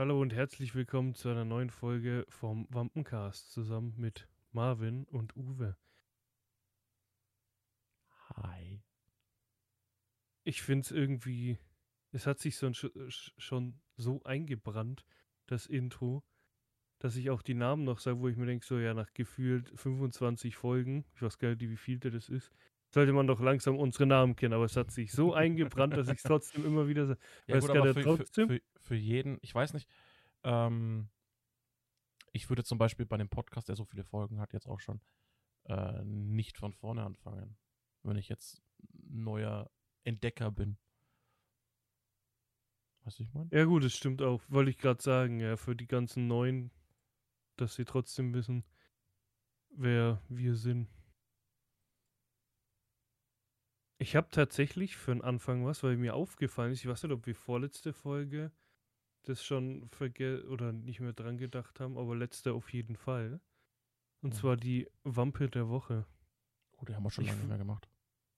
Hallo und herzlich willkommen zu einer neuen Folge vom Wampencast zusammen mit Marvin und Uwe. Hi. Ich finde es irgendwie, es hat sich so schon so eingebrannt, das Intro, dass ich auch die Namen noch sage, wo ich mir denke, so ja, nach gefühlt 25 Folgen, ich weiß gar nicht, wie viel das ist, sollte man doch langsam unsere Namen kennen, aber es hat sich so eingebrannt, dass ich es trotzdem immer wieder sage. Ja, gut, aber für, trotzdem? Für, für, für, jeden, ich weiß nicht, ähm, ich würde zum Beispiel bei dem Podcast, der so viele Folgen hat, jetzt auch schon äh, nicht von vorne anfangen, wenn ich jetzt neuer Entdecker bin. Weißt du, ich meine? Ja, gut, das stimmt auch. Wollte ich gerade sagen, ja, für die ganzen Neuen, dass sie trotzdem wissen, wer wir sind. Ich habe tatsächlich für den Anfang was, weil mir aufgefallen ist, ich weiß nicht, ob wir vorletzte Folge das schon verge oder nicht mehr dran gedacht haben, aber letzte auf jeden Fall. Und mhm. zwar die Wampe der Woche. Oh, die haben wir schon ich, lange nicht mehr gemacht.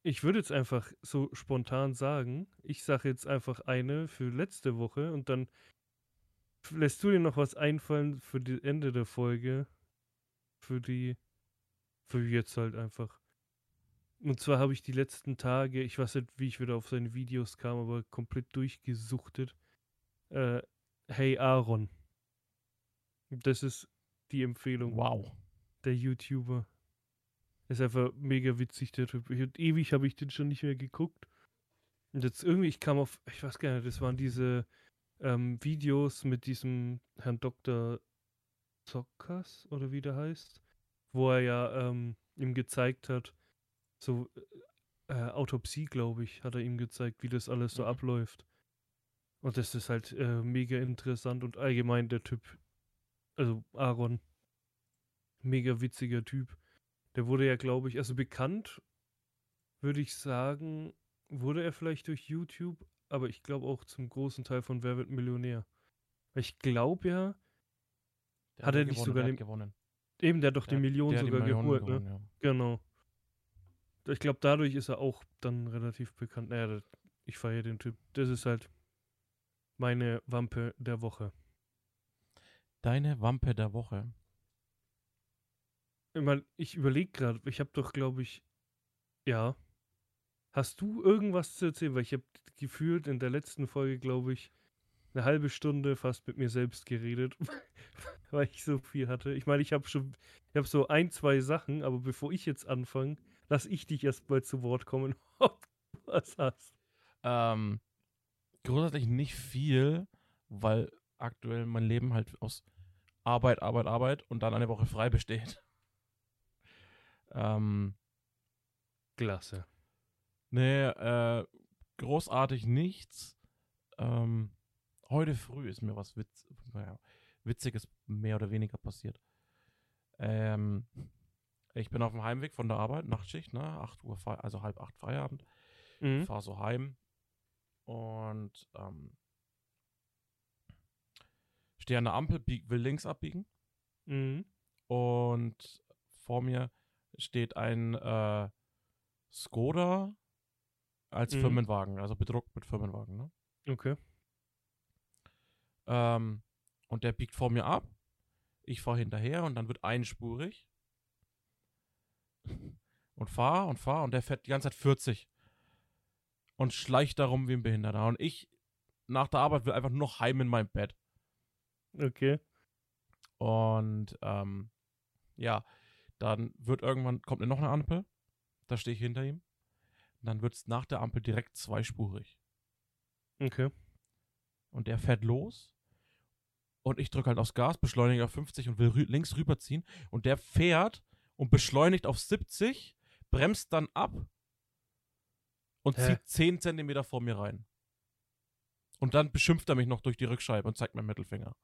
Ich würde jetzt einfach so spontan sagen, ich sage jetzt einfach eine für letzte Woche und dann lässt du dir noch was einfallen für das Ende der Folge. Für die, für jetzt halt einfach. Und zwar habe ich die letzten Tage, ich weiß nicht, wie ich wieder auf seine Videos kam, aber komplett durchgesuchtet. Äh, hey Aaron. Das ist die Empfehlung. Wow. Der YouTuber. Ist einfach mega witzig, der Typ. Ich, ewig habe ich den schon nicht mehr geguckt. Und jetzt irgendwie, ich kam auf, ich weiß gar nicht, das waren diese ähm, Videos mit diesem Herrn Dr. Zockers oder wie der heißt, wo er ja ähm, ihm gezeigt hat, so äh, Autopsie, glaube ich, hat er ihm gezeigt, wie das alles so mhm. abläuft. Und das ist halt äh, mega interessant und allgemein der Typ, also Aaron, mega witziger Typ. Der wurde ja, glaube ich, also bekannt, würde ich sagen, wurde er vielleicht durch YouTube, aber ich glaube auch zum großen Teil von Wer wird Millionär. Ich glaube ja, der hat er nicht sogar den, gewonnen. Eben, der hat doch der, die Million sogar geholt, ne? Ja. Genau. Ich glaube, dadurch ist er auch dann relativ bekannt. Naja, ich feiere den Typ. Das ist halt meine Wampe der Woche. Deine Wampe der Woche? Ich, mein, ich überlege gerade, ich habe doch, glaube ich, ja. Hast du irgendwas zu erzählen? Weil ich habe gefühlt in der letzten Folge, glaube ich, eine halbe Stunde fast mit mir selbst geredet, weil ich so viel hatte. Ich meine, ich habe schon, ich habe so ein, zwei Sachen, aber bevor ich jetzt anfange, lass ich dich erstmal zu Wort kommen, ob du was hast. Ähm, grundsätzlich nicht viel, weil aktuell mein Leben halt aus Arbeit, Arbeit, Arbeit und dann eine Woche frei besteht. ähm, Klasse. Nee, äh, großartig nichts. Ähm, heute früh ist mir was Witz, naja, Witziges mehr oder weniger passiert. Ähm, ich bin auf dem Heimweg von der Arbeit, Nachtschicht, ne? 8 Uhr, also halb acht Feierabend. Mhm. Fahre so heim und ähm, stehe an der Ampel, will links abbiegen. Mhm. Und vor mir steht ein äh, Skoda als mhm. Firmenwagen, also bedruckt mit Firmenwagen. Ne? Okay. Ähm, und der biegt vor mir ab. Ich fahre hinterher und dann wird einspurig. Und fahre und fahre und der fährt die ganze Zeit 40 und schleicht darum wie ein Behinderter. Und ich nach der Arbeit will einfach nur noch heim in mein Bett. Okay. Und ähm, ja, dann wird irgendwann, kommt noch eine Ampel. Da stehe ich hinter ihm. Und dann wird es nach der Ampel direkt zweispurig. Okay. Und der fährt los. Und ich drücke halt aufs Gas, beschleunige auf 50 und will rü links rüberziehen. Und der fährt und beschleunigt auf 70, bremst dann ab und Hä? zieht 10 Zentimeter vor mir rein. Und dann beschimpft er mich noch durch die Rückscheibe und zeigt meinen Mittelfinger.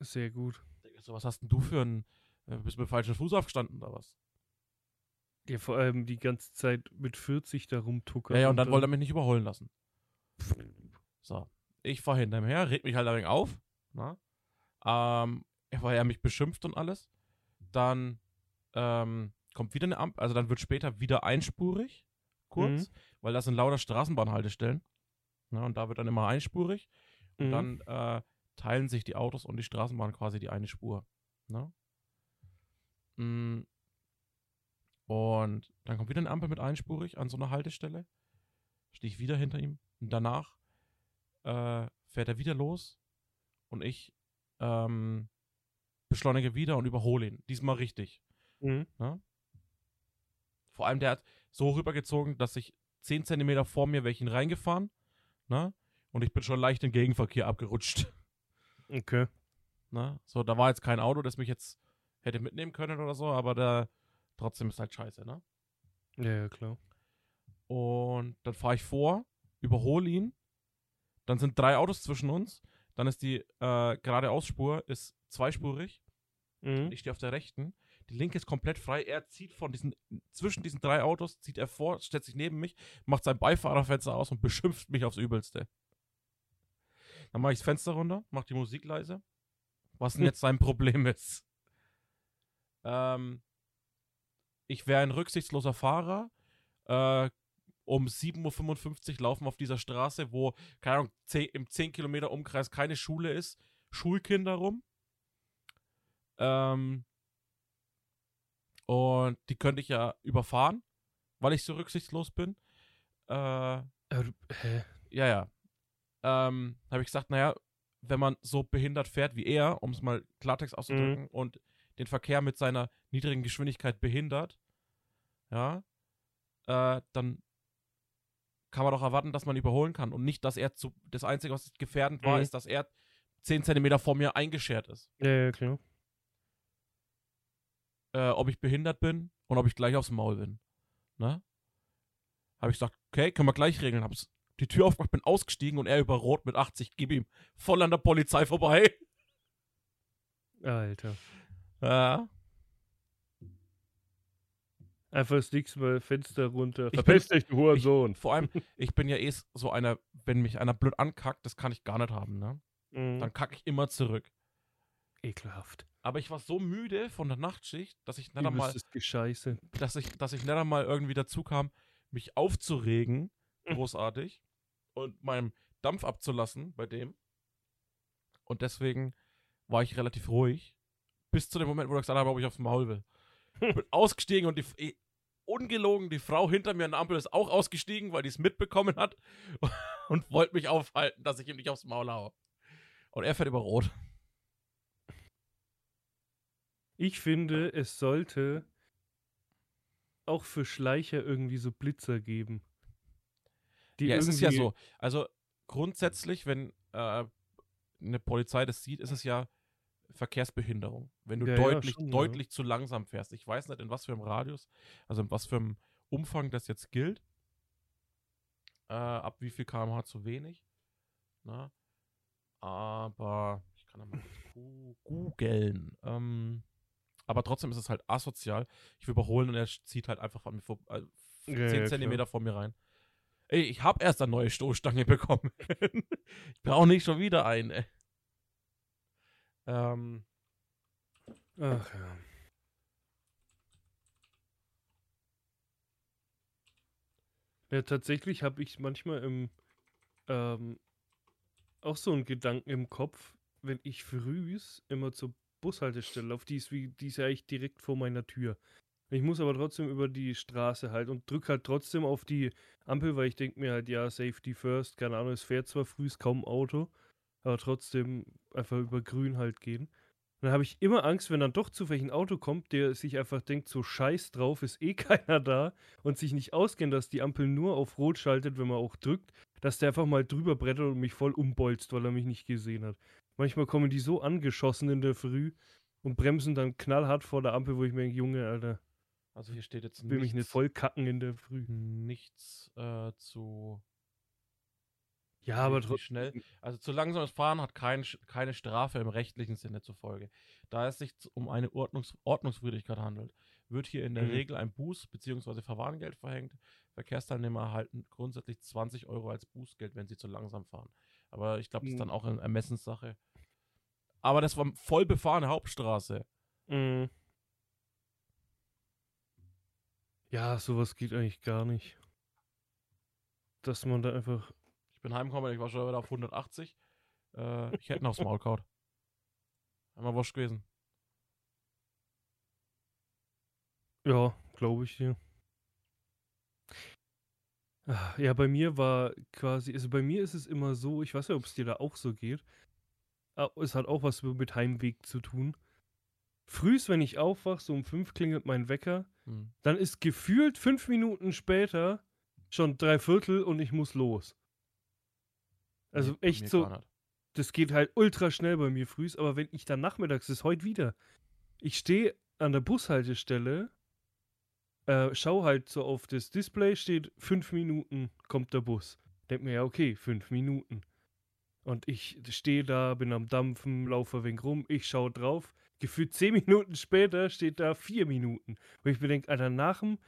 Sehr gut. So, was hast denn du für ein. Äh, bist du mit falschem Fuß aufgestanden oder was? Ja, vor allem die ganze Zeit mit 40 da rumtuckern. Ja, ja, und dann, dann wollte er mich nicht überholen lassen. So. Ich fahr hinter ihm her, red mich halt ein wenig auf. Na? Ähm, weil er mich beschimpft und alles. Dann ähm, kommt wieder eine Ampel, also dann wird später wieder einspurig kurz, mhm. weil das sind lauter Straßenbahnhaltestellen. Ne, und da wird dann immer einspurig. Und mhm. dann äh, teilen sich die Autos und die Straßenbahn quasi die eine Spur. Ne? Mm. Und dann kommt wieder eine Ampel mit einspurig an so einer Haltestelle. Stehe ich wieder hinter ihm. Und danach äh, fährt er wieder los und ich ähm, beschleunige wieder und überhole ihn. Diesmal richtig. Mhm. Ne? Vor allem, der hat so rübergezogen, dass ich 10 Zentimeter vor mir wäre ich ihn reingefahren. Ne? Und ich bin schon leicht im Gegenverkehr abgerutscht. Okay. Ne? So, da war jetzt kein Auto, das mich jetzt hätte mitnehmen können oder so, aber da trotzdem ist halt scheiße, ne? Ja, ja, klar. Und dann fahre ich vor, überhole ihn. Dann sind drei Autos zwischen uns. Dann ist die äh, geradeausspur ist zweispurig. Mhm. Ich stehe auf der rechten. Die linke ist komplett frei. Er zieht von diesen, zwischen diesen drei Autos, zieht er vor, stellt sich neben mich, macht sein Beifahrerfenster aus und beschimpft mich aufs Übelste. Dann mache ich das Fenster runter, mache die Musik leise. Was denn jetzt sein Problem ist? Ähm, ich wäre ein rücksichtsloser Fahrer. Äh, um 7.55 Uhr laufen auf dieser Straße, wo, keine Ahnung, 10, im 10 Kilometer Umkreis keine Schule ist, Schulkinder rum. Ähm, und die könnte ich ja überfahren, weil ich so rücksichtslos bin. Äh, hä? ja, ja. Ähm, habe ich gesagt, naja, wenn man so behindert fährt wie er, um es mal Klartext auszudrücken, und den Verkehr mit seiner niedrigen Geschwindigkeit behindert, ja, äh, dann kann man doch erwarten, dass man überholen kann und nicht, dass er zu, das Einzige, was gefährdend war, Mhm. ist, dass er 10 Zentimeter vor mir eingeschert ist. Ja, ja, klar. Äh, ob ich behindert bin und ob ich gleich aufs Maul bin. Ne? Habe ich gesagt, okay, können wir gleich regeln. Hab's die Tür aufgemacht, bin ausgestiegen und er über Rot mit 80, gib ihm voll an der Polizei vorbei. Alter. Ja. Einfach das nächste Mal Fenster runter. Ich Verpiss dich, du Hurensohn. Vor allem, ich bin ja eh so einer, wenn mich einer blöd ankackt, das kann ich gar nicht haben, ne? Mhm. Dann kacke ich immer zurück. Ekelhaft. Aber ich war so müde von der Nachtschicht, dass ich nicht einmal, dass ich, dass ich nicht einmal irgendwie dazu kam, mich aufzuregen, Mhm. großartig, und meinem Dampf abzulassen bei dem. Und deswegen war ich relativ ruhig, bis zu dem Moment, wo er gesagt hat, ob ich aufs Maul will. bin ausgestiegen und die, eh, ungelogen, die Frau hinter mir an der Ampel ist auch ausgestiegen, weil die es mitbekommen hat und wollte mich aufhalten, dass ich ihm nicht aufs Maul haue. Und er fährt über Rot. Ich finde, es sollte auch für Schleicher irgendwie so Blitzer geben. Die ja, es ist ja so. Also grundsätzlich, wenn äh, eine Polizei das sieht, ist es ja Verkehrsbehinderung. Wenn du Ja, ja, deutlich, schon, ja. deutlich zu langsam fährst. Ich weiß nicht, in was für einem Radius, also in was für einem Umfang das jetzt gilt. Äh, ab wie viel kmh zu wenig. Na? Aber ich kann da mal googeln. Ähm, aber trotzdem ist es halt asozial. Ich will überholen und er zieht halt einfach von mir vor, äh, Ja, 10 ja, Zentimeter klar. vor mir rein. Ey, ich habe erst eine neue Stoßstange bekommen. ich brauche nicht schon wieder eine. Ähm, Ach ja. Ja, tatsächlich habe ich manchmal im, ähm, auch so einen Gedanken im Kopf, wenn ich frühs immer zur Bushaltestelle laufe, die ist, wie, die ist ja eigentlich direkt vor meiner Tür. Ich muss aber trotzdem über die Straße halt und drücke halt trotzdem auf die Ampel, weil ich denke mir halt, ja, Safety first, keine Ahnung, es fährt zwar frühs kaum Auto, aber trotzdem einfach über grün halt gehen. Dann habe ich immer Angst, wenn dann doch zufällig ein Auto kommt, der sich einfach denkt, so scheiß drauf, ist eh keiner da und sich nicht auskennt, dass die Ampel nur auf Rot schaltet, wenn man auch drückt, dass der einfach mal drüber brettert und mich voll umbolzt, weil er mich nicht gesehen hat. Manchmal kommen die so angeschossen in der Früh und bremsen dann knallhart vor der Ampel, wo ich mir denke, Junge, Alter, also hier steht jetzt will mich nicht voll kacken in der Früh. nichts äh, zu Ja, aber trotzdem. schnell. Also zu langsames Fahren hat kein, keine Strafe im rechtlichen Sinne zur Folge. Da es sich um eine Ordnungs Ordnungswidrigkeit handelt, wird hier in der Mhm. Regel ein Buß- bzw. Verwarngeld verhängt. Verkehrsteilnehmer erhalten grundsätzlich 20 Euro als Bußgeld, wenn sie zu langsam fahren. Aber ich glaube, das ist Mhm. dann auch eine Ermessenssache. Aber das war voll befahrene Hauptstraße. Mhm. Ja, sowas geht eigentlich gar nicht. Dass man da einfach. Bin heimgekommen, ich war schon wieder auf 180. äh, ich hätte ihn aufs Maul kaut. Einmal wurscht gewesen. Ja, glaube ich dir. Ah, Ja, bei mir war quasi, also bei mir ist es immer so, ich weiß ja, ob es dir da auch so geht. Es hat auch was mit Heimweg zu tun. Frühs, wenn ich aufwache, so um fünf klingelt mein Wecker, Hm. dann ist gefühlt fünf Minuten später schon drei Viertel und ich muss los. Also Nee, echt mir so, das geht halt ultra schnell bei mir frühs, aber wenn ich dann nachmittags, das ist heute wieder, ich stehe an der Bushaltestelle, äh, schau halt so auf das Display, steht fünf Minuten kommt der Bus. Denk mir, ja, okay, fünf Minuten. Und ich stehe da, bin am Dampfen, laufe ein wenig rum, ich schaue drauf. Gefühlt zehn Minuten später steht da vier Minuten. Und ich bedenke, Alter, nach dem,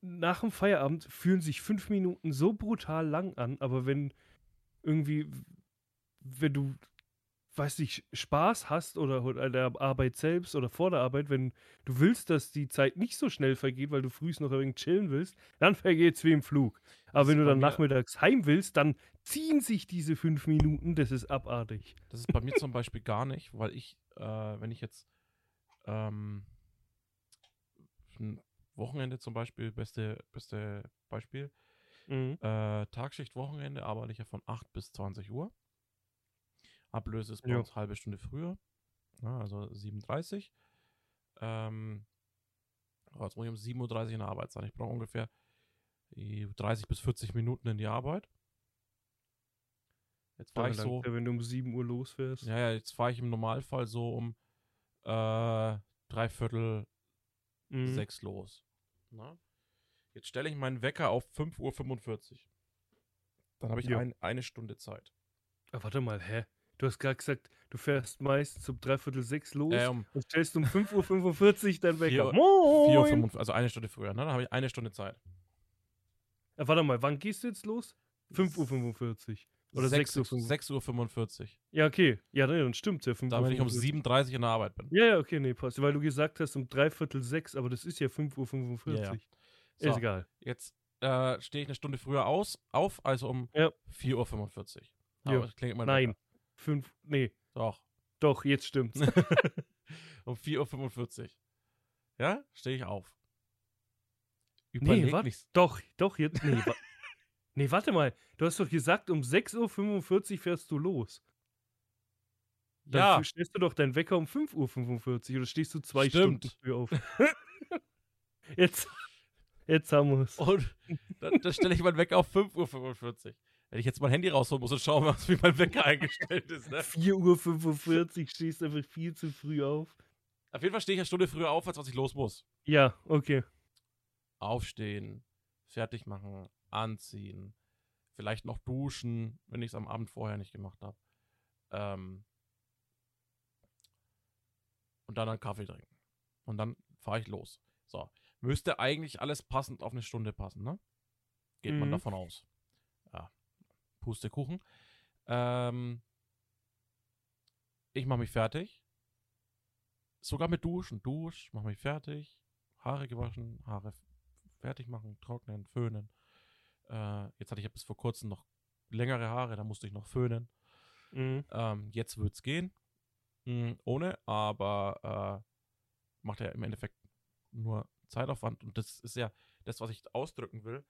nach dem Feierabend fühlen sich fünf Minuten so brutal lang an, aber wenn irgendwie, wenn du, weiß nicht, Spaß hast oder oder an der Arbeit selbst oder vor der Arbeit, wenn du willst, dass die Zeit nicht so schnell vergeht, weil du frühst noch wenig chillen willst, dann vergeht's wie im Flug. Aber Das wenn du dann nachmittags heim willst, dann ziehen sich diese fünf Minuten, das ist abartig. Das ist bei mir zum Beispiel gar nicht, weil ich, äh, wenn ich jetzt ähm, ein Wochenende zum Beispiel, beste, beste Beispiel, Mhm. äh, Tagschicht, Wochenende arbeite ich ja von 8 bis 20 Uhr. Ablöse ist bei Ja. uns halbe Stunde früher, ja, also 37. Ähm, aber jetzt muss ich um 7.30 Uhr in der Arbeit sein. Ich brauche ungefähr äh, 30 bis 40 Minuten in die Arbeit. Jetzt fahre ich so. wenn du um 7 Uhr losfährst. Ja, ja, jetzt fahre ich im Normalfall so um äh, dreiviertel Mhm. sechs los. Na? Jetzt stelle ich meinen Wecker auf 5.45 Uhr. Dann habe ich Ja. ein, eine Stunde Zeit. Ah, warte mal, hä? Du hast gerade gesagt, du fährst meist um dreiviertel sechs los Äh, um und stellst um 5.45 Uhr dann Wecker. Vier- Moin! 4.45 Uhr, also eine Stunde früher. Ne? Dann habe ich eine Stunde Zeit. Ah, warte mal, wann gehst du jetzt los? 5.45 Uhr. Oder 6.45 Uhr. 6.45 Uhr. Ja, okay. Ja, nee, dann stimmt's ja. 5 Damit ich um Uhr. 7.30 Uhr in der Arbeit bin. Ja, ja, okay, nee, passt. Weil du gesagt hast um dreiviertel sechs, aber das ist ja 5.45 Uhr. Ja, ja. Ist So, egal. jetzt äh, stehe ich eine Stunde früher aus, auf, also um Ja. 4.45 Uhr. Ja. Aber es klingelt mein Nein. Fünf, nee, Doch. doch, jetzt stimmt's. um 4.45 Uhr. Ja, stehe ich auf. nee, Überleg warte. nicht. Doch, doch, jetzt. Nee, wa nee, warte mal. Du hast doch gesagt, um 6.45 Uhr fährst du los. Dann Ja, stellst du doch deinen Wecker um 5.45 Uhr oder stehst du zwei Stimmt. Stunden früh auf? jetzt, jetzt haben wir es. und dann, dann stelle ich meinen Wecker auf 5.45 Uhr. Wenn ich jetzt mein Handy rausholen muss und schauen, was wie mein Wecker eingestellt ist. Ne? 4.45 Uhr stehst einfach viel zu früh auf. Auf jeden Fall stehe ich eine Stunde früher auf, als was ich los muss. Ja, okay. Aufstehen, fertig machen, anziehen, vielleicht noch duschen, wenn ich es am Abend vorher nicht gemacht habe. Ähm, und dann einen Kaffee trinken. Und dann fahre ich los. So. Müsste eigentlich alles passend auf eine Stunde passen, ne? Geht man Mhm. davon aus. Ja. Pustekuchen. Ähm, ich mache mich fertig. Sogar mit Duschen. Dusch, mache mich fertig. Haare gewaschen, Haare fertig machen, trocknen, föhnen. Äh, jetzt hatte ich ja bis vor kurzem noch längere Haare, da musste ich noch föhnen. Mhm. Ähm, jetzt wird's gehen. Mm, ohne, aber äh, macht ja im Endeffekt nur Zeitaufwand. Und das ist ja das, was ich ausdrücken will.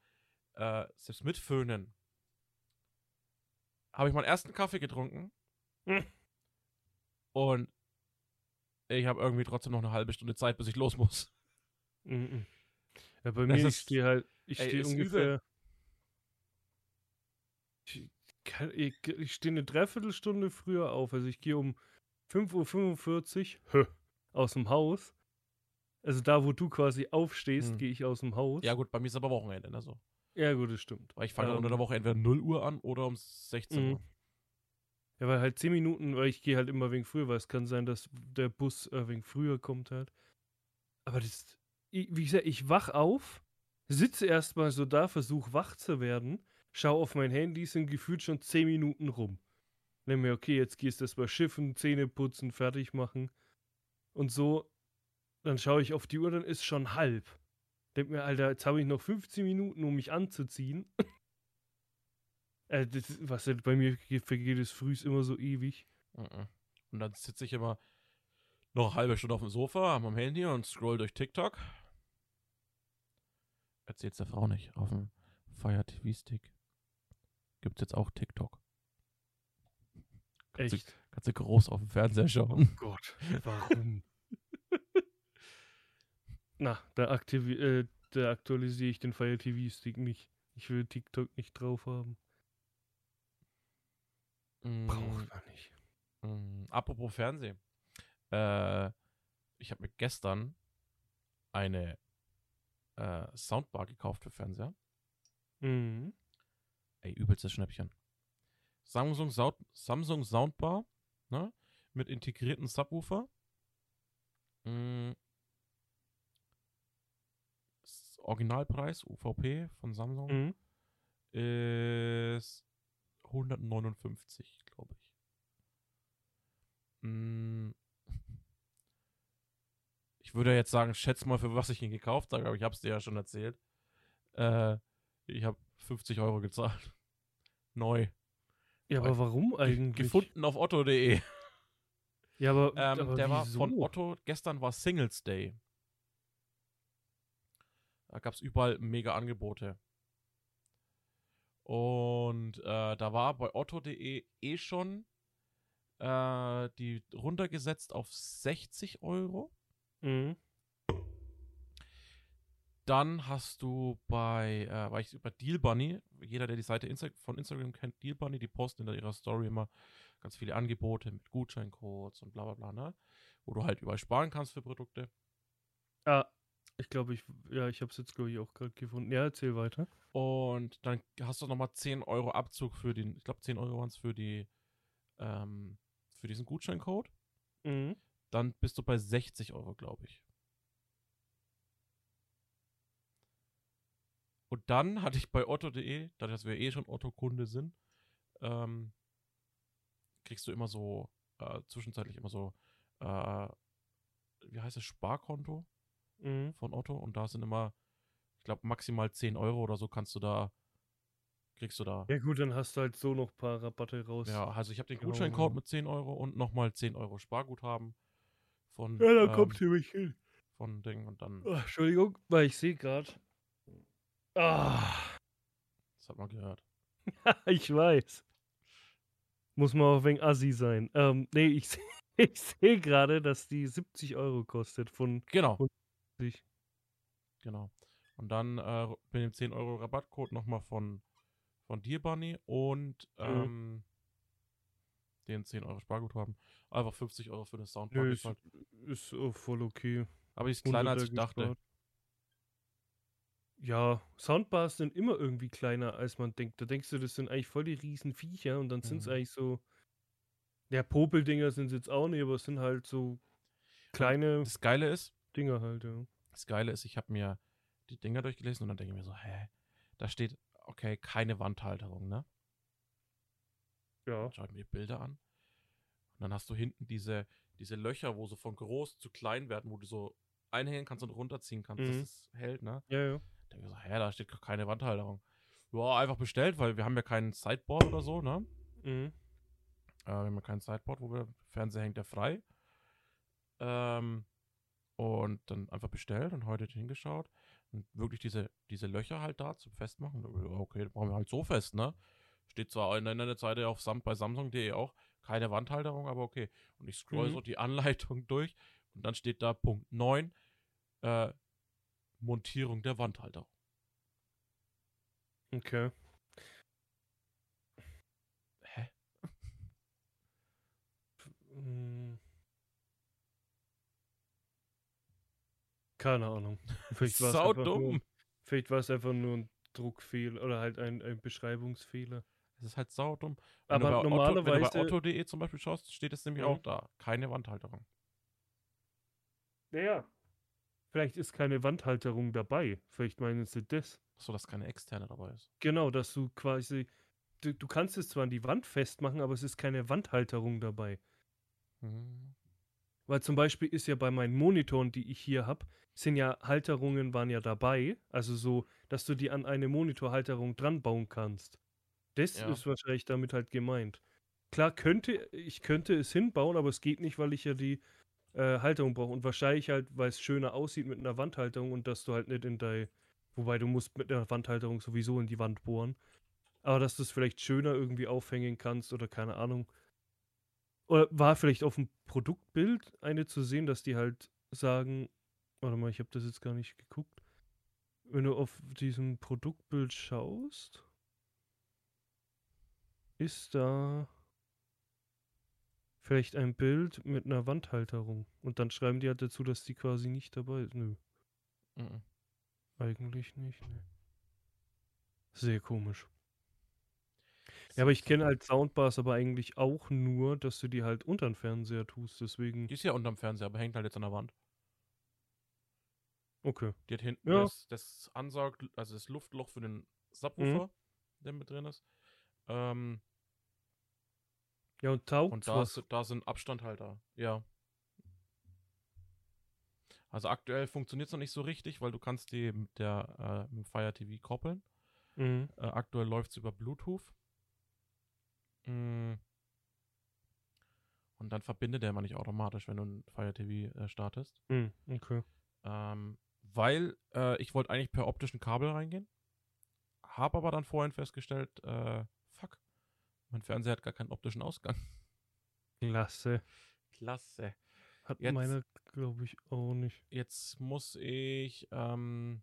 Äh, selbst mit Föhnen habe ich meinen ersten Kaffee getrunken. Hm. Und ich habe irgendwie trotzdem noch eine halbe Stunde Zeit, bis ich los muss. Mhm. Ja, bei Das mir, ich ist- stehe halt, ich stehe ungefähr. Ich, ich, ich stehe eine Dreiviertelstunde früher auf. Also ich gehe um 5.45 Uhr aus dem Haus. Also da, wo du quasi aufstehst, Hm. gehe ich aus dem Haus. Ja, gut, bei mir ist aber Wochenende, ne? So. Ja, gut, das stimmt. Weil ich fange Ähm, unter der Woche entweder 0 Uhr an oder um 16 Mhm. Uhr. Ja, weil halt 10 Minuten, weil ich gehe halt immer wegen früher, weil es kann sein, dass der Bus äh, wegen früher kommt halt. Aber das, ich, wie gesagt, ich wach auf, sitze erstmal so da, versuche wach zu werden, schau auf mein Handy, sind gefühlt schon 10 Minuten rum. Nimm mir, okay, jetzt gehst du erstmal schiffen, Zähne putzen, fertig machen. Und so, dann schaue ich auf die Uhr, dann ist schon halb. Denk mir, Alter, jetzt habe ich noch 15 Minuten, um mich anzuziehen. Äh, das, was halt bei mir ge- vergeht, ist früh immer so ewig. Mhm. Und dann sitze ich immer noch eine halbe Stunde auf dem Sofa am Handy und scroll durch TikTok. Erzähl's der Frau nicht. Auf dem Fire TV Stick gibt's jetzt auch TikTok. Kannst du, Echt. kannst du groß auf dem Fernseher schauen. Gott, warum? Na, da, aktivi äh, da aktualisiere ich den Fire TV Stick nicht. Ich will TikTok nicht drauf haben. Mm, Braucht man nicht. mm, apropos Fernsehen. Äh, ich habe mir gestern eine äh, Soundbar gekauft für Fernseher. Mhm. Ey, übelstes Schnäppchen. Samsung, Sound, Samsung Soundbar, ne? Mit integrierten Subwoofer. Mm. Originalpreis, UVP von Samsung, Mhm. ist 159, glaube ich. Mm. Ich würde jetzt sagen, schätz mal, für was ich ihn gekauft habe, aber ich habe es dir ja schon erzählt. Äh, ich habe 50 Euro gezahlt. Neu. Ja, aber warum eigentlich? Gefunden auf otto.de. Ja, aber, Ähm, aber der war wieso? von Otto, gestern war Singles Day. Da gab es überall mega Angebote. Und äh, da war bei otto.de eh schon äh, die runtergesetzt auf 60 Euro. Mhm. Dann hast du bei, äh, war ich über Deal Bunny, jeder, der die Seite Insta von Instagram kennt, Deal Bunny, die posten in ihrer Story immer ganz viele Angebote mit Gutscheincodes und bla bla bla, ne? Wo du halt überall sparen kannst für Produkte. Ah, ich glaube, ich, ja, ich habe es jetzt, glaube ich, auch gerade gefunden. Ja, erzähl weiter. Und dann hast du nochmal 10 Euro Abzug für den, ich glaube 10 Euro waren es für die, ähm, für diesen Gutscheincode. Mhm. Dann bist du bei 60 Euro, glaube ich. Und dann hatte ich bei otto.de, dadurch, dass wir eh schon Otto-Kunde sind, ähm, kriegst du immer so, äh, zwischenzeitlich immer so, äh, wie heißt es, Sparkonto Mhm. von Otto. Und da sind immer, ich glaube, maximal 10 Euro oder so kannst du da, kriegst du da. Ja, gut, dann hast du halt so noch ein paar Rabatte raus. Ja, also ich habe den Gutscheincode mit 10 Euro und nochmal 10 Euro Sparguthaben von, Ja, da ähm, kommt nämlich hin. von Ding und dann, Ah, Entschuldigung, weil ich sehe gerade. Ah, das hat man gehört. ich weiß. Muss man auch wegen Assi sein. Ähm, nee, ich, seh- ich sehe gerade, dass die 70 Euro kostet von Genau, sich. genau. Und dann äh, mit dem 10 Euro Rabattcode nochmal von, von Dear Bunny und ähm, den 10 Euro Sparguthaben. Einfach 50 Euro für eine Soundbar Nö, ist, gezahlt. ist auch voll okay. Aber ist kleiner als ich Hunderter dachte. gespart. Ja, Soundbars sind immer irgendwie kleiner, als man denkt. Da denkst du, das sind eigentlich voll die riesen Viecher und dann sind es Mhm. eigentlich so. Ja, Popeldinger sind es jetzt auch nicht, aber es sind halt so kleine Das Geile ist, Dinger halt, ja. Das Geile ist, ich habe mir die Dinger durchgelesen und dann denke ich mir so, hä? Da steht, okay, keine Wandhalterung, ne? Ja. Dann schaue ich mir die Bilder an. Und dann hast du hinten diese, diese Löcher, wo so von groß zu klein werden, wo du so einhängen kannst und runterziehen kannst, Mhm. dass es hält, ne? Ja, ja. Da denke ich so, hä, da steht keine Wandhalterung. Ja, einfach bestellt, weil wir haben ja kein Sideboard oder so, ne? Mhm. Äh, wir haben ja kein Sideboard, wo wir, Fernseher hängt ja frei. Ähm, und dann einfach bestellt und heute hingeschaut. Und wirklich diese, diese Löcher halt da zum Festmachen. Okay, das brauchen wir halt so fest, ne? Steht zwar in der Internetseite auf Sam bei Samsung.de auch, keine Wandhalterung, aber okay. Und ich scroll Mhm. so die Anleitung durch und dann steht da Punkt 9, äh, Montierung der Wandhalterung. Okay. Hä? Mm. Keine Ahnung. Vielleicht war es Sau einfach nur, dumm. vielleicht war es einfach nur ein Druckfehler oder halt ein, ein Beschreibungsfehler. Das ist halt saudumm. Aber du bei Otto, wenn normalerweise- du bei Otto.de zum Beispiel schaust, steht es nämlich Mhm. auch da. Keine Wandhalterung. Naja. Vielleicht ist keine Wandhalterung dabei. Vielleicht meinen sie das. So, dass keine externe dabei ist. Genau, dass du quasi. Du, du kannst es zwar an die Wand festmachen, aber es ist keine Wandhalterung dabei. Mhm. Weil zum Beispiel ist ja bei meinen Monitoren, die ich hier habe, sind ja Halterungen waren ja dabei. Also so, dass du die an eine Monitorhalterung dran bauen kannst. Das Ja. ist wahrscheinlich damit halt gemeint. Klar könnte, ich könnte es hinbauen, aber es geht nicht, weil ich ja die äh, Halterung brauche. Und wahrscheinlich halt, weil es schöner aussieht mit einer Wandhalterung und dass du halt nicht in dein, wobei du musst mit einer Wandhalterung sowieso in die Wand bohren. Aber dass du es vielleicht schöner irgendwie aufhängen kannst oder keine Ahnung. Oder war vielleicht auf dem Produktbild eine zu sehen, dass die halt sagen, warte mal, ich habe das jetzt gar nicht geguckt. Wenn du auf diesem Produktbild schaust, ist da vielleicht ein Bild mit einer Wandhalterung. Und dann schreiben die halt dazu, dass die quasi nicht dabei ist. Nö, Mhm. eigentlich nicht. Nee. Sehr komisch. Ja, aber ich kenne halt Soundbars aber eigentlich auch nur, dass du die halt unter den Fernseher tust. Deswegen, Die ist ja unterm Fernseher, aber hängt halt jetzt an der Wand. okay. Die hat hinten Ja. das, das Ansaugt, also das Luftloch für den Subwoofer, der mit drin ist. Ähm, Ja, und taugt und da, ist, da sind Abstandhalter, ja. Also aktuell funktioniert es noch nicht so richtig, weil du kannst die mit der äh, mit dem Fire TV koppeln. Mhm. Äh, aktuell läuft es über Bluetooth. Mm. Und dann verbindet der mal nicht automatisch, wenn du ein Fire TV äh, startest. Mhm. Okay. Ähm, weil äh, ich wollte eigentlich per optischen Kabel reingehen. Hab aber dann vorhin festgestellt, äh, fuck, mein Fernseher hat gar keinen optischen Ausgang. Klasse. Klasse. Hat Jetzt- meine, glaube ich, auch nicht. Jetzt muss ich, ähm,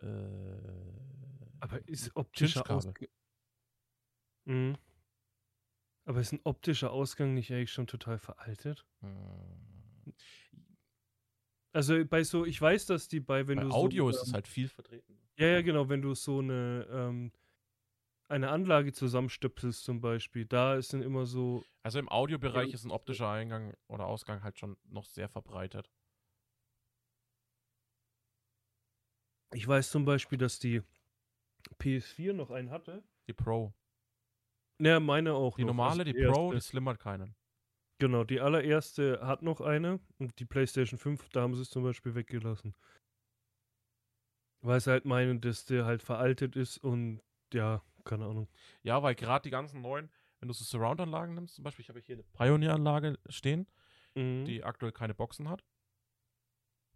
äh, Aber ist optischer. Ausgang. Mhm. Aber ist ein optischer Ausgang nicht eigentlich schon total veraltet? hm, Also bei so, ich weiß, dass die bei, wenn bei du Audio so, ist es ähm, halt viel vertreten. Ja, ja, genau, wenn du so eine, ähm, eine Anlage zusammenstöpselst zum Beispiel, da ist dann immer so, Also im Audiobereich Ja, ist ein optischer Eingang oder Ausgang halt schon noch sehr verbreitet. ich weiß zum Beispiel, dass die PS4 noch einen hatte. Die Pro. Ne, meine auch Die noch. normale, also die Pro, die. Slim hat keinen. Genau, die allererste hat noch eine und die PlayStation 5, da haben sie es zum Beispiel weggelassen. Weil sie halt meinen, dass der halt veraltet ist und ja, keine Ahnung. Ja, weil gerade die ganzen neuen, wenn du so Surround-Anlagen nimmst, zum Beispiel, ich habe hier eine Pioneer-Anlage stehen, Mhm. die aktuell keine Boxen hat.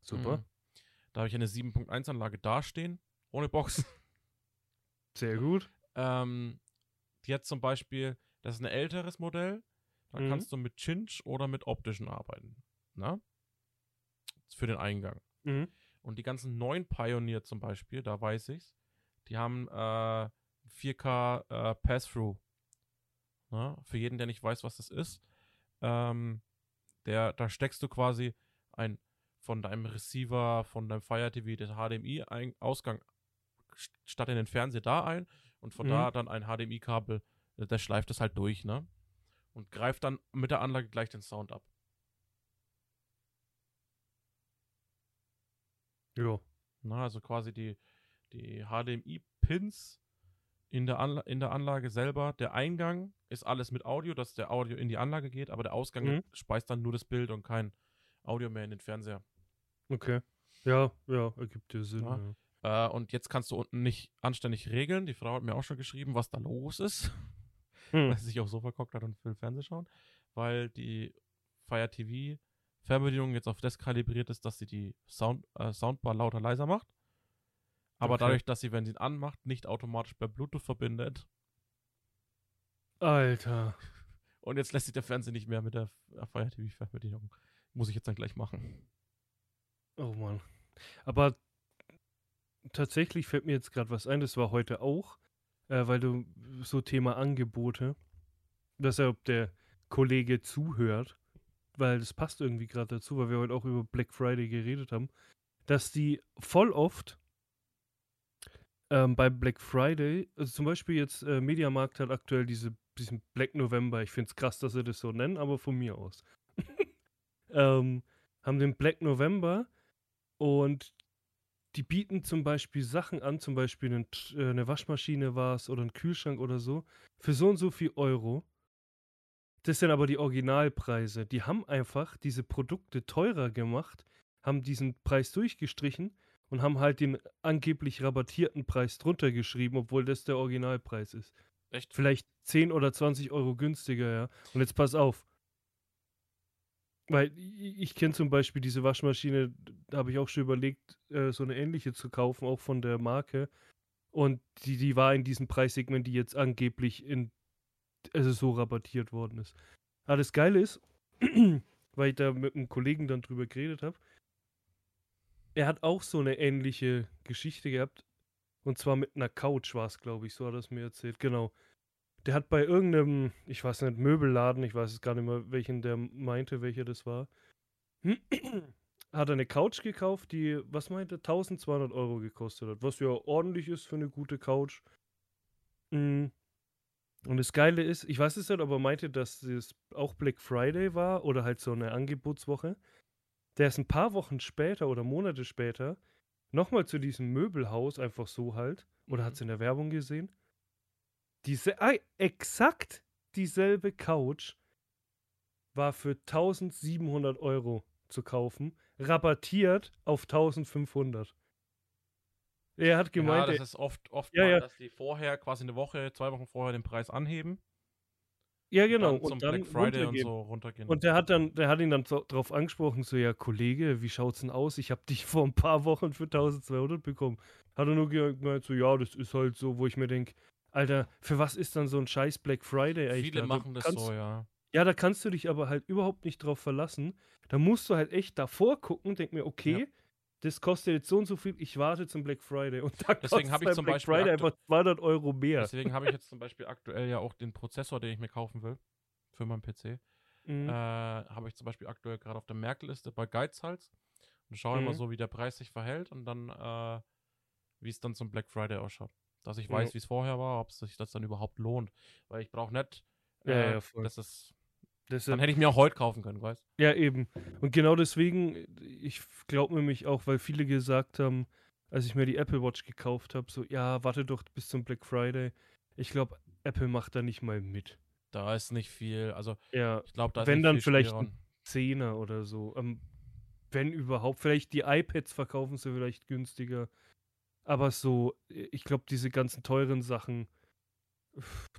Super, Mhm. Da habe ich eine 7.1-Anlage dastehen, ohne Boxen. sehr gut. ähm, die hat zum Beispiel, das ist ein älteres Modell, da Mhm. kannst du mit Cinch oder mit optischen arbeiten. Na? Für den Eingang. Mhm. Und die ganzen neuen Pioneer zum Beispiel, da weiß ich's, die haben äh, 4K äh, Pass-Through. Ne? Für jeden, der nicht weiß, was das ist. Ähm, der, da steckst du quasi ein von deinem Receiver, von deinem Fire TV, das HDMI-Ausgang statt in den Fernseher da ein und von Mhm. da dann ein HDMI-Kabel, äh, der schleift das halt durch, ne? Und greift dann mit der Anlage gleich den Sound ab. Ja. Na, also quasi die, die HDMI-Pins in der, Anla in der Anlage selber. Der Eingang ist alles mit Audio, dass der Audio in die Anlage geht, aber der Ausgang Mhm. speist dann nur das Bild und kein Audio mehr in den Fernseher. Okay. Ja, ja, ergibt dir Sinn. Ja. Ja. Äh, und jetzt kannst du unten nicht anständig regeln. Die Frau hat mir auch schon geschrieben, was da los ist, Hm. dass sie sich aufs Sofa geguckt hat und will Fernsehen schauen, weil die Fire TV Fernbedienung jetzt auf das kalibriert ist, dass sie die Sound, äh, Soundbar lauter leiser macht. Aber Okay. dadurch, dass sie, wenn sie ihn anmacht, nicht automatisch per Bluetooth verbindet. Alter. Und jetzt lässt sich der Fernseher nicht mehr mit der Fire TV Fernbedienung. Muss ich jetzt dann gleich machen. Oh Mann. Aber tatsächlich fällt mir jetzt gerade was ein, das war heute auch, äh, weil du so Thema Angebote, dass er, ob der Kollege zuhört, weil das passt irgendwie gerade dazu, weil wir heute auch über Black Friday geredet haben, dass die voll oft ähm, bei Black Friday, also zum Beispiel jetzt äh, Mediamarkt hat aktuell diese, diesen Black November, ich finde es krass, dass sie das so nennen, aber von mir aus. ähm, haben den Black November und die bieten zum Beispiel Sachen an, zum Beispiel einen, äh, eine Waschmaschine war es oder einen Kühlschrank oder so, für so und so viel Euro. Das sind aber die Originalpreise. Die haben einfach diese Produkte teurer gemacht, haben diesen Preis durchgestrichen und haben halt den angeblich rabattierten Preis drunter geschrieben, obwohl das der Originalpreis ist. Echt? Vielleicht 10 oder 20 Euro günstiger, ja. Und jetzt pass auf. Weil ich kenne zum Beispiel diese Waschmaschine, da habe ich auch schon überlegt, äh, so eine ähnliche zu kaufen, auch von der Marke. Und die, die war in diesem Preissegment, die jetzt angeblich in, also so rabattiert worden ist. Aber das Geile ist, weil ich da mit einem Kollegen dann drüber geredet habe, er hat auch so eine ähnliche Geschichte gehabt. Und zwar mit einer Couch war es, glaube ich, so hat er es mir erzählt. Genau. Der hat bei irgendeinem, ich weiß nicht, Möbelladen, ich weiß es gar nicht mehr, welchen der meinte, welcher das war, hat er eine Couch gekauft, die, was meinte, 1200 Euro gekostet hat. Was ja ordentlich ist für eine gute Couch. Mm. Und das Geile ist, ich weiß es nicht, ob er meinte, dass es auch Black Friday war oder halt so eine Angebotswoche. Der ist ein paar Wochen später oder Monate später nochmal zu diesem Möbelhaus, einfach so halt, oder hat es in der Werbung gesehen. Diese, ah, exakt dieselbe Couch war für 1700 Euro zu kaufen, rabattiert auf 1500. Er hat gemeint, ja, das ist oft, oft Ja, mal, ja. dass die vorher, quasi eine Woche, zwei Wochen vorher den Preis anheben. ja genau, Dann zum und dann Black Friday und so runtergehen. Und der hat dann, der hat ihn dann so, drauf angesprochen, so, ja, Kollege, wie schaut's denn aus? Ich habe dich vor ein paar Wochen für 1200 bekommen. Hat er nur ge- gemeint, so, ja, das ist halt so, wo ich mir denke, Alter, für was ist dann so ein scheiß Black Friday eigentlich? Viele da? Machen das kannst, so, ja. Ja, da kannst du dich aber halt überhaupt nicht drauf verlassen. Da musst du halt echt davor gucken, denk mir, okay, Ja. das kostet jetzt so und so viel, ich warte zum Black Friday. Und da Deswegen kostet ich zum Black Beispiel Friday einfach 200 Euro mehr. Deswegen habe ich jetzt zum Beispiel aktuell ja auch den Prozessor, den ich mir kaufen will, für meinen PC. Mhm. Äh, habe ich zum Beispiel aktuell gerade auf der Merkel-Liste bei Geizhals. Und schaue immer Mhm. so, wie der Preis sich verhält und dann, äh, wie es dann zum Black Friday ausschaut. Dass ich Ja. weiß, wie es vorher war, ob sich das dann überhaupt lohnt. Weil ich brauche nicht, Ja, äh, ja, voll. das ist, Deshalb- dann hätte ich mir auch heute kaufen können, weißt Ja, eben. Und genau deswegen, ich glaube nämlich auch, weil viele gesagt haben, als ich mir die Apple Watch gekauft habe, so, ja, warte doch bis zum Black Friday. Ich glaube, Apple macht da nicht mal mit. Da ist nicht viel, also Ja, ich glaube, da ist Wenn dann viel vielleicht Spielraum. Zehner oder so. Ähm, wenn überhaupt. Vielleicht die iPads verkaufen sie vielleicht günstiger. Aber so, ich glaube, diese ganzen teuren Sachen,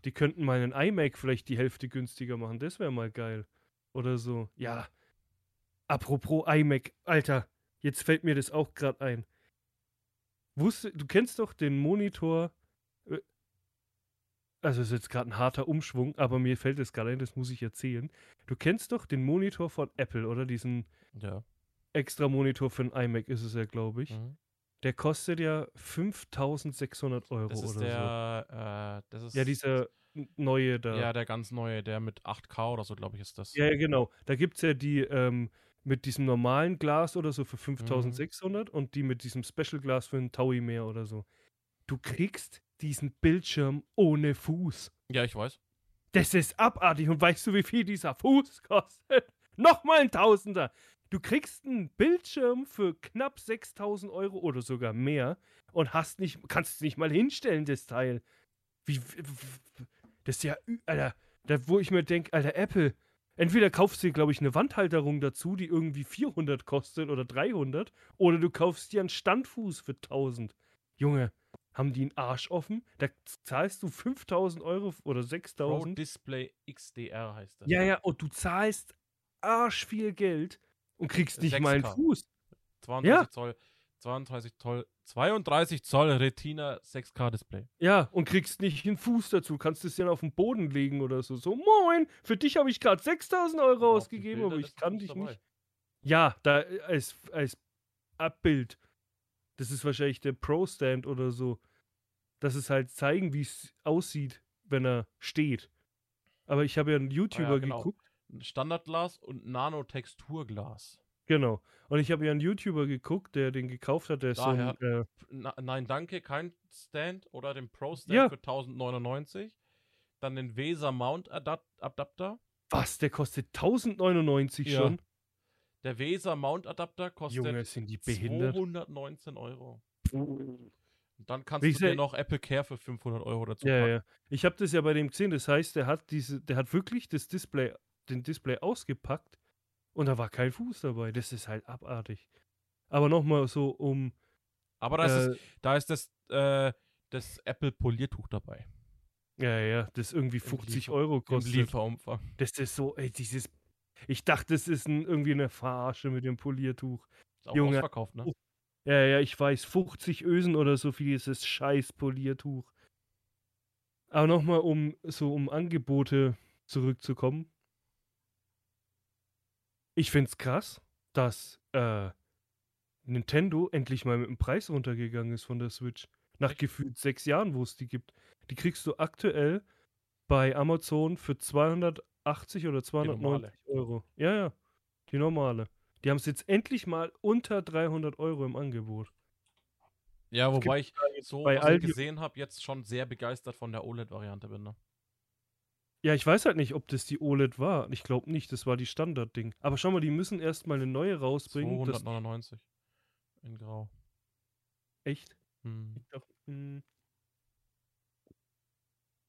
die könnten mal einen iMac vielleicht die Hälfte günstiger machen. Das wäre mal geil. Oder so. Ja. Apropos iMac, Alter, jetzt fällt mir das auch gerade ein. Wusste, du kennst doch den Monitor. äh, Also ist jetzt gerade ein harter Umschwung, aber mir fällt es gerade ein, das muss ich erzählen. Du kennst doch den Monitor von Apple, oder? Diesen Ja. extra Monitor für ein iMac ist es ja, glaube ich. Mhm. Der kostet ja 5600 Euro Das ist oder der, äh, das ist so. Ja, dieser neue da. Ja, der ganz neue, der mit 8K oder so, glaube ich, ist das. Ja, genau. Da gibt es ja die ähm, mit diesem normalen Glas oder so für Mhm. 5600 und die mit diesem Special Glas für einen Taui mehr oder so. Du kriegst diesen Bildschirm ohne Fuß. Ja, ich weiß. Das ist abartig. Und weißt du, wie viel dieser Fuß kostet? Nochmal ein Tausender. Du kriegst einen Bildschirm für knapp 6000 Euro oder sogar mehr und hast nicht, kannst es nicht mal hinstellen, das Teil. Wie, das ist ja, Alter, da, wo ich mir denke, Alter, Apple, entweder kaufst du dir, glaube ich, eine Wandhalterung dazu, die irgendwie 400 kostet oder 300, oder du kaufst dir einen Standfuß für 1000. Junge, haben die einen Arsch offen? Da zahlst du 5000 Euro oder Pro 6000. Display XDR heißt das. Ja, ja, und du zahlst arsch viel Geld und kriegst nicht mal einen 6K. Fuß. 32 Ja. Zoll, 32 Zoll, 32 Zoll Retina 6K Display. Ja, und kriegst nicht einen Fuß dazu. Kannst es dann auf den Boden legen oder so. So, moin, für dich habe ich gerade 6000 Euro auf die ausgegeben, Bilder aber ist ich kann Fuß dich dabei. nicht. Ja, da als, als Abbild. Das ist wahrscheinlich der Pro-Stand oder so. Das ist halt zeigen, wie es aussieht, wenn er steht. Aber ich habe ja einen YouTuber genau. geguckt. Standardglas und Nano-Texturglas. Genau. Und ich habe ja einen YouTuber geguckt, der den gekauft hat, der ist so ein, Daher- äh, Na, nein, danke, kein Stand oder den Pro Stand Ja. für 1099. Dann den Weser Mount Adap Adapter. was, der kostet 1099 Ja. schon? Der Weser Mount Adapter kostet Junge, sind die behindert. 219 Euro. Dann kannst Wie du dir noch Apple Care für 500 Euro dazu Ja, packen. ja. Ich habe das ja bei dem gesehen. Das heißt, der hat diese, der hat wirklich das Display, den Display ausgepackt und da war kein Fuß dabei. Das ist halt abartig. Aber nochmal so, um Aber da ist, Äh, das, da ist das, äh, das Apple-Poliertuch dabei. ja, ja, das irgendwie 50 Liefer- Euro Im kostet. Lieferumfang. Das ist so, ey, dieses. Ich dachte, das ist ein, irgendwie eine Verarsche mit dem Poliertuch. Ist auch Junge. ausverkauft, ne? Ja, ja, ich weiß, 50 Ösen oder so viel ist das scheiß Poliertuch. Aber nochmal, um so um Angebote zurückzukommen. Ich find's krass, dass äh, Nintendo endlich mal mit dem Preis runtergegangen ist von der Switch. Nach gefühlt sechs Jahren, wo es die gibt. Die kriegst du aktuell bei Amazon für 280 oder 290 Euro. Ja, ja, die normale. Die haben es jetzt endlich mal unter 300 Euro im Angebot. Ja, wobei ich so, bei was ich gesehen habe, jetzt schon sehr begeistert von der OLED-Variante bin, ne? Ja, ich weiß halt nicht, ob das die OLED war. Ich glaube nicht, das war die Standardding. Aber schau mal, die müssen erstmal eine neue rausbringen. Das, 299 in Grau. echt? Hm. Ich dachte, hm.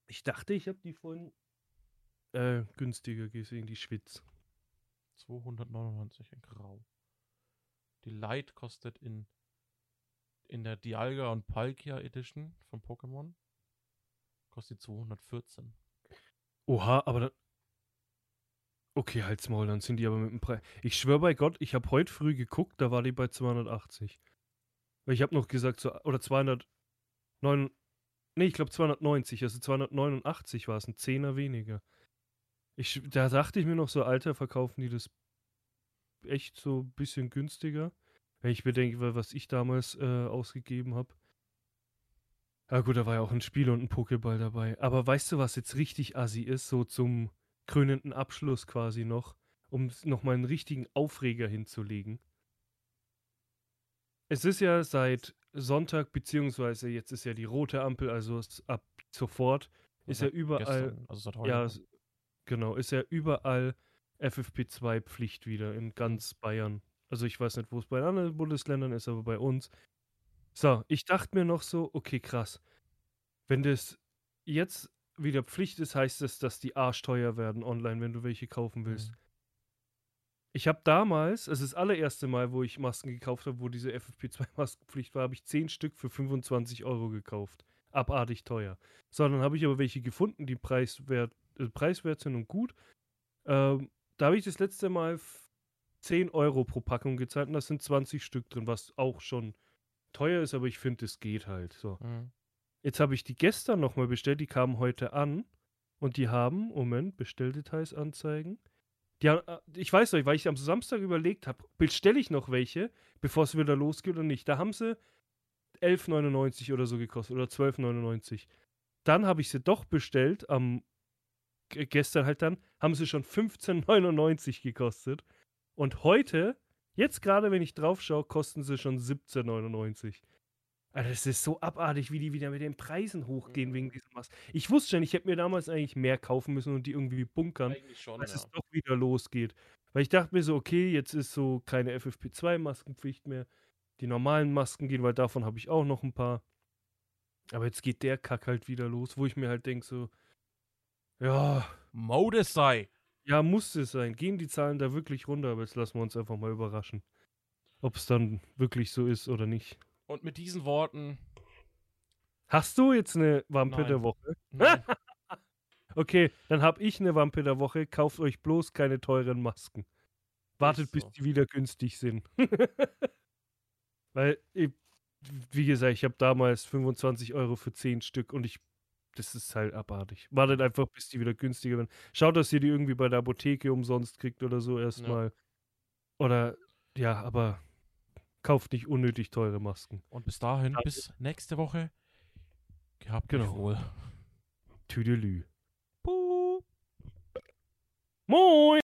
ich, dachte, ich habe die vorhin äh, günstiger gesehen, die Schwitz. 299 in Grau. Die Light kostet in, in der Dialga und Palkia Edition von Pokémon kostet 214. Oha, aber dann. Okay, halt's Maul, dann sind die aber mit dem Preis. Ich schwöre bei Gott, ich habe heute früh geguckt, da war die bei 280. Weil ich habe noch gesagt, so, oder 209. Nee, ich glaube 290, also 289 war es, ein Zehner weniger. Ich, da dachte ich mir noch so, Alter, verkaufen die das echt so ein bisschen günstiger. Wenn ich bedenke, wa- was ich damals äh, ausgegeben habe. Ja gut, da war ja auch ein Spiel und ein Pokéball dabei. Aber weißt du, was jetzt richtig assi ist? So zum krönenden Abschluss quasi noch, um nochmal einen richtigen Aufreger hinzulegen. Es ist ja seit Sonntag, beziehungsweise jetzt ist ja die rote Ampel, also ab sofort ist ja Seit überall, gestern, also seit heute. ja, genau, ist ja überall FFP2 Pflicht wieder in ganz Bayern. Also ich weiß nicht, wo es bei anderen Bundesländern ist, aber bei uns. So, ich dachte mir noch so, okay, krass. Wenn das jetzt wieder Pflicht ist, heißt das, dass die arschteuer werden online, wenn du welche kaufen willst. Mhm. Ich habe damals, es ist das allererste Mal, wo ich Masken gekauft habe, wo diese FFP2-Maskenpflicht war, habe ich 10 Stück für 25 Euro gekauft. Abartig teuer. So, dann habe ich aber welche gefunden, die preiswert, äh, preiswert sind und gut. Ähm, da habe ich das letzte Mal f- 10 Euro pro Packung gezahlt und da sind 20 Stück drin, was auch schon teuer ist, aber ich finde, es geht halt. So. Mhm. Jetzt habe ich die gestern nochmal bestellt, die kamen heute an und die haben, Moment, Bestelldetails anzeigen. Die haben, äh, ich weiß noch, weil ich am Samstag überlegt habe, bestelle ich noch welche, bevor es wieder losgeht oder nicht. Da haben sie 11,99 oder so gekostet oder 12,99. Dann habe ich sie doch bestellt, am gestern halt dann, haben sie schon 15,99 gekostet. Und heute, jetzt gerade, wenn ich drauf schaue, kosten sie schon 17,99. Alter, das ist so abartig, wie die wieder mit den Preisen hochgehen wegen diesem Mask. Ich wusste schon, ich hätte mir damals eigentlich mehr kaufen müssen und die irgendwie bunkern, schon, als ja. es doch wieder losgeht. Weil ich dachte mir so, okay, jetzt ist so keine FFP2-Maskenpflicht mehr. Die normalen Masken gehen, weil davon habe ich auch noch ein paar. Aber jetzt geht der Kack halt wieder los, wo ich mir halt denke so, ja, Mode sei. Ja, muss es sein. Gehen die Zahlen da wirklich runter, aber jetzt lassen wir uns einfach mal überraschen. Ob es dann wirklich so ist oder nicht. Und mit diesen Worten. Hast du jetzt eine Wampe Nein. der Woche? Nein, Okay, dann habe ich eine Wampe der Woche. Kauft euch bloß keine teuren Masken. Wartet, bis so. die wieder günstig sind. Weil, ich, wie gesagt, ich habe damals 25 Euro für 10 Stück und ich, das ist halt abartig. Wartet einfach, bis die wieder günstiger werden. Schaut, dass ihr die irgendwie bei der Apotheke umsonst kriegt oder so erstmal. Oder, ja, aber kauft nicht unnötig teure Masken. Und bis dahin, Danke. bis nächste Woche. Gehabt Genau. wohl. Tüdelü. Moin!